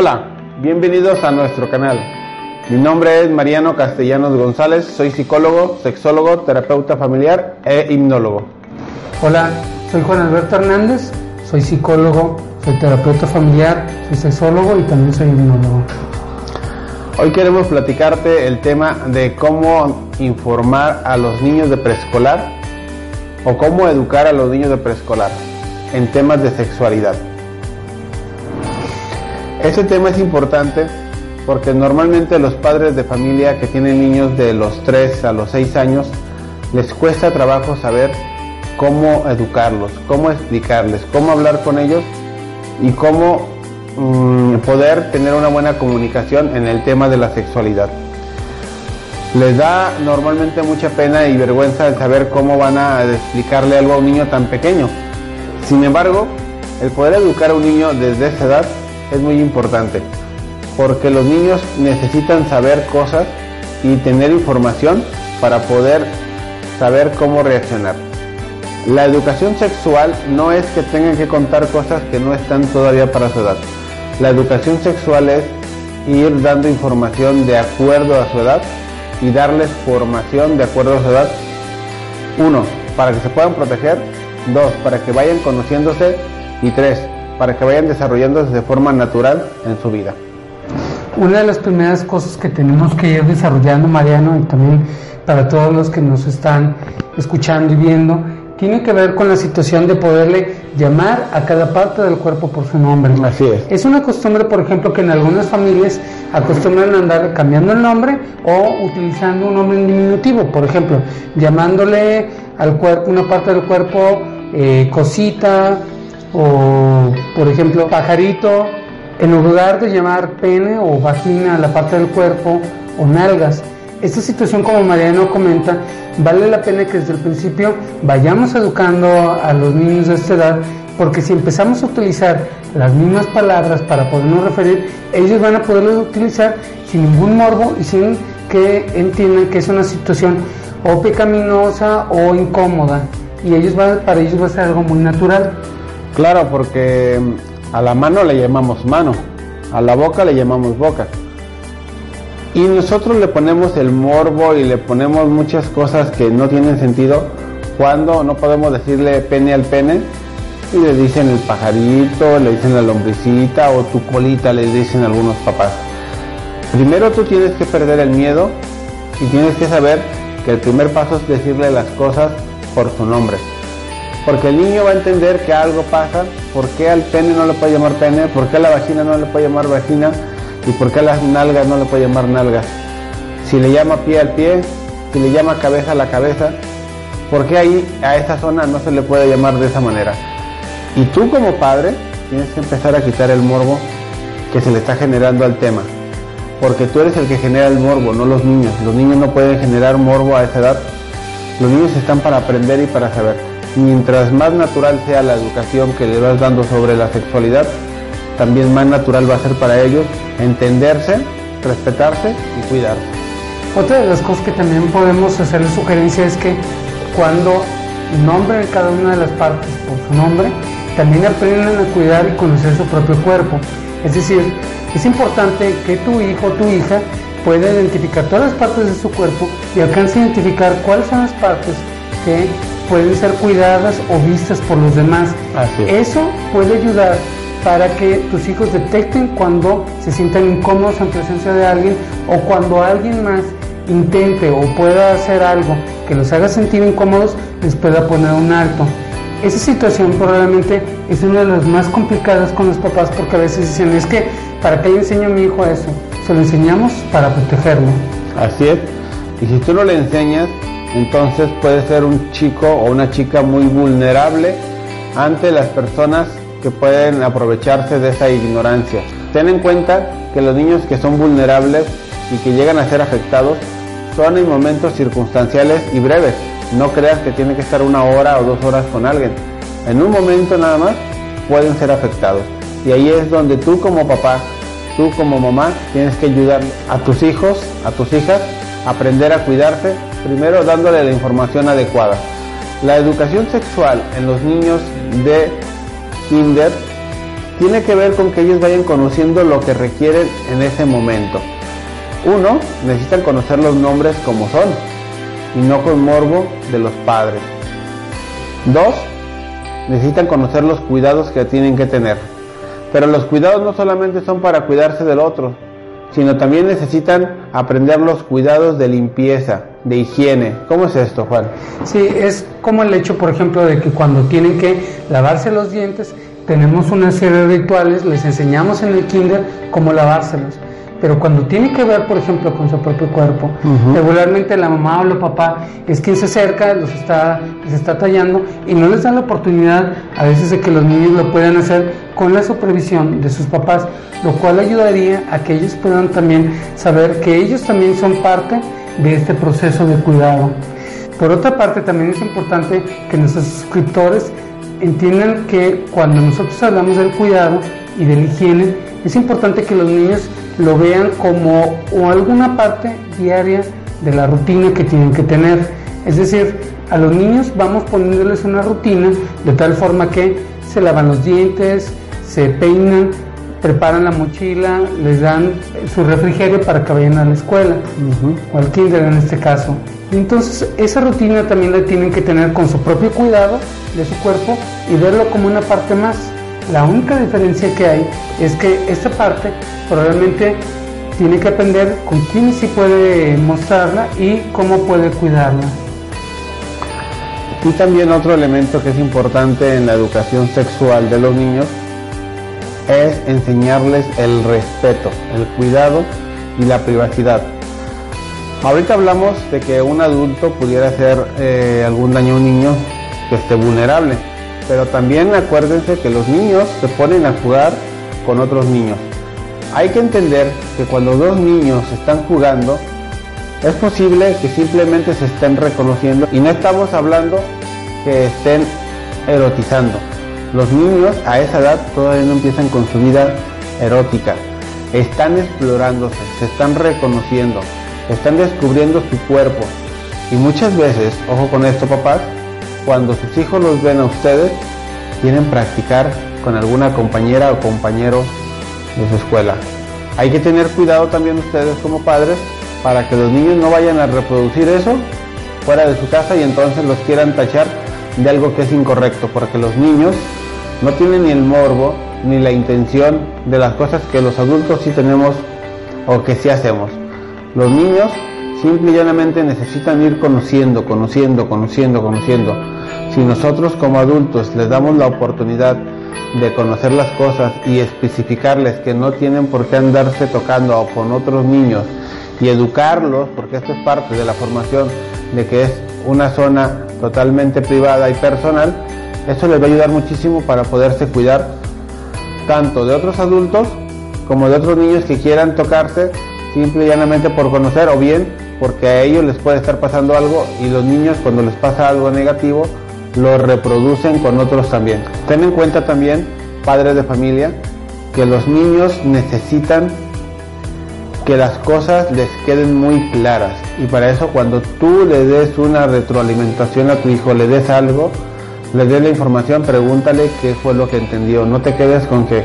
Hola, bienvenidos a nuestro canal. Mi nombre es Mariano Castellanos González, soy psicólogo, sexólogo, terapeuta familiar e hipnólogo. Hola, soy Juan Alberto Hernández, soy psicólogo, soy terapeuta familiar, soy sexólogo y también soy hipnólogo. Hoy queremos platicarte el tema de cómo informar a los niños de preescolar o cómo educar a los niños de preescolar en temas de sexualidad. Este tema es importante porque normalmente los padres de familia que tienen niños de los 3 a los 6 años les cuesta trabajo saber cómo educarlos, cómo explicarles, cómo hablar con ellos y cómo mm, poder tener una buena comunicación en el tema de la sexualidad. Les da normalmente mucha pena y vergüenza el saber cómo van a explicarle algo a un niño tan pequeño. Sin embargo, el poder educar a un niño desde esa edad es muy importante, porque los niños necesitan saber cosas y tener información para poder saber cómo reaccionar. La educación sexual no es que tengan que contar cosas que no están todavía para su edad. La educación sexual es ir dando información de acuerdo a su edad y darles formación de acuerdo a su edad. Uno, para que se puedan proteger. Dos, para que vayan conociéndose. Y tres, para que vayan desarrollándose de forma natural en su vida. Una de las primeras cosas que tenemos que ir desarrollando, Mariano, y también para todos los que nos están escuchando y viendo, tiene que ver con la situación de poderle llamar a cada parte del cuerpo por su nombre. Así es. Es una costumbre, por ejemplo, que en algunas familias acostumbran a andar cambiando el nombre o utilizando un nombre en diminutivo, por ejemplo, llamándole al cuerpo, una parte del cuerpo eh, cosita o, por ejemplo, pajarito, en lugar de llamar pene o vagina a la parte del cuerpo o nalgas. Esta situación, como Mariano comenta, vale la pena que desde el principio vayamos educando a los niños de esta edad, porque si empezamos a utilizar las mismas palabras para podernos referir, ellos van a poderlas utilizar sin ningún morbo y sin que entiendan que es una situación o pecaminosa o incómoda. Y ellos van, para ellos va a ser algo muy natural. Claro, porque a la mano le llamamos mano, a la boca le llamamos boca. Y nosotros le ponemos el morbo y le ponemos muchas cosas que no tienen sentido cuando no podemos decirle pene al pene y le dicen el pajarito, le dicen la lombricita o tu colita, le dicen algunos papás. Primero tú tienes que perder el miedo y tienes que saber que el primer paso es decirle las cosas por su nombre. Porque el niño va a entender que algo pasa, por qué al pene no le puede llamar pene, por qué a la vagina no le puede llamar vagina y por qué a las nalgas no le puede llamar nalgas. Si le llama pie al pie, si le llama cabeza a la cabeza, ¿por qué ahí a esa zona no se le puede llamar de esa manera? Y tú como padre tienes que empezar a quitar el morbo que se le está generando al tema. Porque tú eres el que genera el morbo, no los niños. Los niños no pueden generar morbo a esa edad. Los niños están para aprender y para saber. Mientras más natural sea la educación que le vas dando sobre la sexualidad, también más natural va a ser para ellos entenderse, respetarse y cuidarse. Otra de las cosas que también podemos hacerle sugerencia es que cuando nombren cada una de las partes por su nombre, también aprendan a cuidar y conocer su propio cuerpo. Es decir, es importante que tu hijo o tu hija pueda identificar todas las partes de su cuerpo y alcance a identificar cuáles son las partes que pueden ser cuidadas o vistas por los demás. Así es. Eso puede ayudar para que tus hijos detecten cuando se sientan incómodos en presencia de alguien o cuando alguien más intente o pueda hacer algo que los haga sentir incómodos, les pueda poner un alto. Esa situación probablemente es una de las más complicadas con los papás porque a veces dicen, es que, ¿para qué le enseño a mi hijo eso? Se lo enseñamos para protegerlo. Así es. Y si tú no le enseñas, entonces puede ser un chico o una chica muy vulnerable ante las personas que pueden aprovecharse de esa ignorancia. Ten en cuenta que los niños que son vulnerables y que llegan a ser afectados son en momentos circunstanciales y breves. No creas que tiene que estar una hora o dos horas con alguien. En un momento nada más pueden ser afectados. Y ahí es donde tú como papá, tú como mamá, tienes que ayudar a tus hijos, a tus hijas, a aprender a cuidarse, primero dándole la información adecuada. La educación sexual en los niños de kinder tiene que ver con que ellos vayan conociendo lo que requieren en ese momento. Uno, necesitan conocer los nombres como son y no con morbo de los padres. Dos, necesitan conocer los cuidados que tienen que tener. Pero los cuidados no solamente son para cuidarse del otro, sino también necesitan aprender los cuidados de limpieza, de higiene. ¿Cómo es esto, Juan? Sí, es como el hecho, por ejemplo, de que cuando tienen que lavarse los dientes, tenemos una serie de rituales, les enseñamos en el kinder cómo lavárselos. Pero cuando tiene que ver, por ejemplo, con su propio cuerpo, regularmente la mamá o el papá es quien se acerca, los está, les está tallando y no les da la oportunidad a veces de que los niños lo puedan hacer con la supervisión de sus papás, lo cual ayudaría a que ellos puedan también saber que ellos también son parte de este proceso de cuidado. Por otra parte, también es importante que nuestros suscriptores entiendan que cuando nosotros hablamos del cuidado y de la higiene, es importante que los niños lo vean como alguna parte diaria de la rutina que tienen que tener. Es decir, a los niños vamos poniéndoles una rutina de tal forma que se lavan los dientes, se peinan, preparan la mochila, les dan su refrigerio para que vayan a la escuela, o al kinder en este caso. entonces esa rutina también la tienen que tener con su propio cuidado de su cuerpo y verlo como una parte más. La única diferencia que hay es que esta parte probablemente tiene que aprender con quién sí puede mostrarla y cómo puede cuidarla. Y también otro elemento que es importante en la educación sexual de los niños es enseñarles el respeto, el cuidado y la privacidad. Ahorita hablamos de que un adulto pudiera hacer eh, algún daño a un niño que esté vulnerable, pero también acuérdense que los niños se ponen a jugar con otros niños. Hay que entender que cuando dos niños están jugando, es posible que simplemente se estén reconociendo y no estamos hablando que estén erotizando. Los niños a esa edad todavía no empiezan con su vida erótica. Están explorándose, se están reconociendo, están descubriendo su cuerpo. Y muchas veces, ojo con esto papás, cuando sus hijos los ven a ustedes, quieren practicar con alguna compañera o compañero de su escuela. Hay que tener cuidado también ustedes como padres para que los niños no vayan a reproducir eso fuera de su casa y entonces los quieran tachar de algo que es incorrecto, porque los niños no tienen ni el morbo ni la intención de las cosas que los adultos sí tenemos o que sí hacemos. Los niños simple y llanamente necesitan ir conociendo, conociendo, conociendo, conociendo. Si nosotros como adultos les damos la oportunidad de conocer las cosas y especificarles que no tienen por qué andarse tocando con otros niños y educarlos, porque esto es parte de la formación de que es una zona totalmente privada y personal, esto les va a ayudar muchísimo para poderse cuidar tanto de otros adultos como de otros niños que quieran tocarse simple y llanamente por conocer o bien porque a ellos les puede estar pasando algo y los niños cuando les pasa algo negativo lo reproducen con otros también. Ten en cuenta también, padres de familia, que los niños necesitan que las cosas les queden muy claras y para eso cuando tú le des una retroalimentación a tu hijo, le des algo, le dé la información, pregúntale qué fue lo que entendió. No te quedes con que,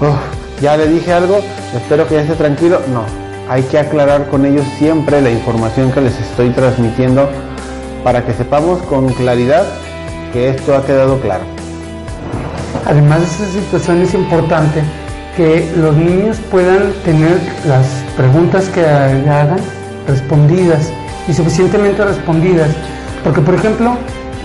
oh, ya le dije algo, espero que ya esté tranquilo. No, hay que aclarar con ellos siempre la información que les estoy transmitiendo para que sepamos con claridad que esto ha quedado claro. Además de esa situación es importante que los niños puedan tener las preguntas que hagan respondidas y suficientemente respondidas. Porque, por ejemplo,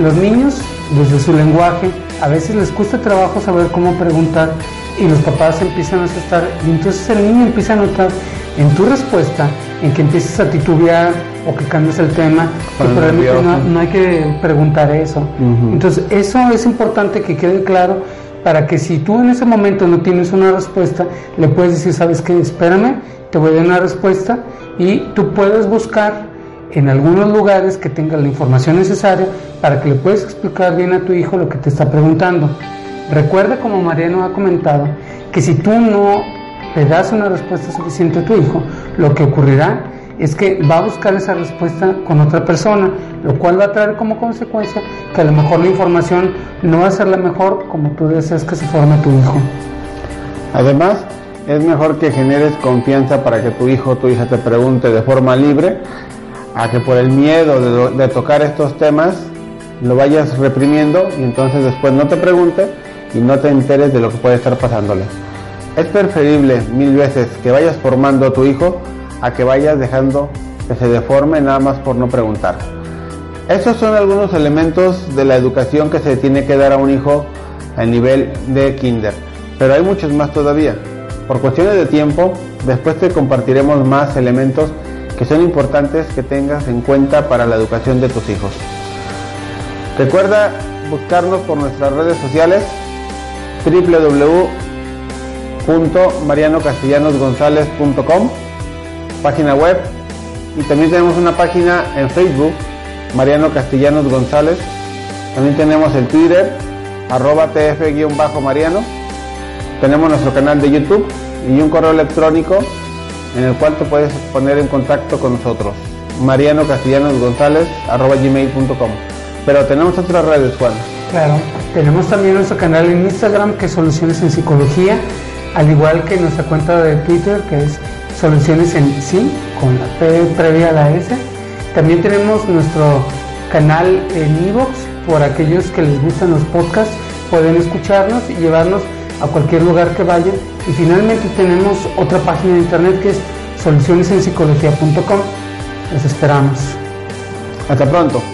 los niños desde su lenguaje, a veces les cuesta trabajo saber cómo preguntar y los papás empiezan a asustar y entonces el niño empieza a notar en tu respuesta, en que empieces a titubear o que cambies el tema, que probablemente no, hay que preguntar eso. Entonces eso es importante que quede claro para que si tú en ese momento no tienes una respuesta, le puedes decir, sabes qué, espérame, te voy a dar una respuesta y tú puedes buscar en algunos lugares que tenga la información necesaria para que le puedas explicar bien a tu hijo lo que te está preguntando. Recuerda, como Mariano ha comentado, que si tú no le das una respuesta suficiente a tu hijo, lo que ocurrirá es que va a buscar esa respuesta con otra persona, lo cual va a traer como consecuencia que a lo mejor la información no va a ser la mejor como tú deseas que se forme tu hijo. Además, es mejor que generes confianza para que tu hijo o tu hija te pregunte de forma libre, a que por el miedo de, de tocar estos temas lo vayas reprimiendo y entonces después no te pregunte y no te enteres de lo que puede estar pasándole. Es preferible mil veces que vayas formando a tu hijo a que vayas dejando que se deforme nada más por no preguntar. Estos son algunos elementos de la educación que se tiene que dar a un hijo a nivel de kinder, pero hay muchos más todavía. Por cuestiones de tiempo, después te compartiremos más elementos que son importantes que tengas en cuenta para la educación de tus hijos. Recuerda buscarnos por nuestras redes sociales www.marianocastellanosgonzalez.com página web. Y también tenemos una página en Facebook Mariano Castellanos González. También tenemos el Twitter arroba tf-mariano. Tenemos nuestro canal de YouTube y un correo electrónico en el cual te puedes poner en contacto con nosotros. Mariano castellanos gonzález arroba gmail.com pero tenemos otras redes Juan. Claro, tenemos también nuestro canal en Instagram que es Soluciones en Psicología, al igual que nuestra cuenta de Twitter que es Soluciones en Sí, con la P previa a la S. También tenemos nuestro canal en Evox, por aquellos que les gustan los podcasts, pueden escucharnos y llevarnos a cualquier lugar que vayan. Y finalmente tenemos otra página de internet que es solucionesenpsicología.com. Los esperamos. Hasta pronto.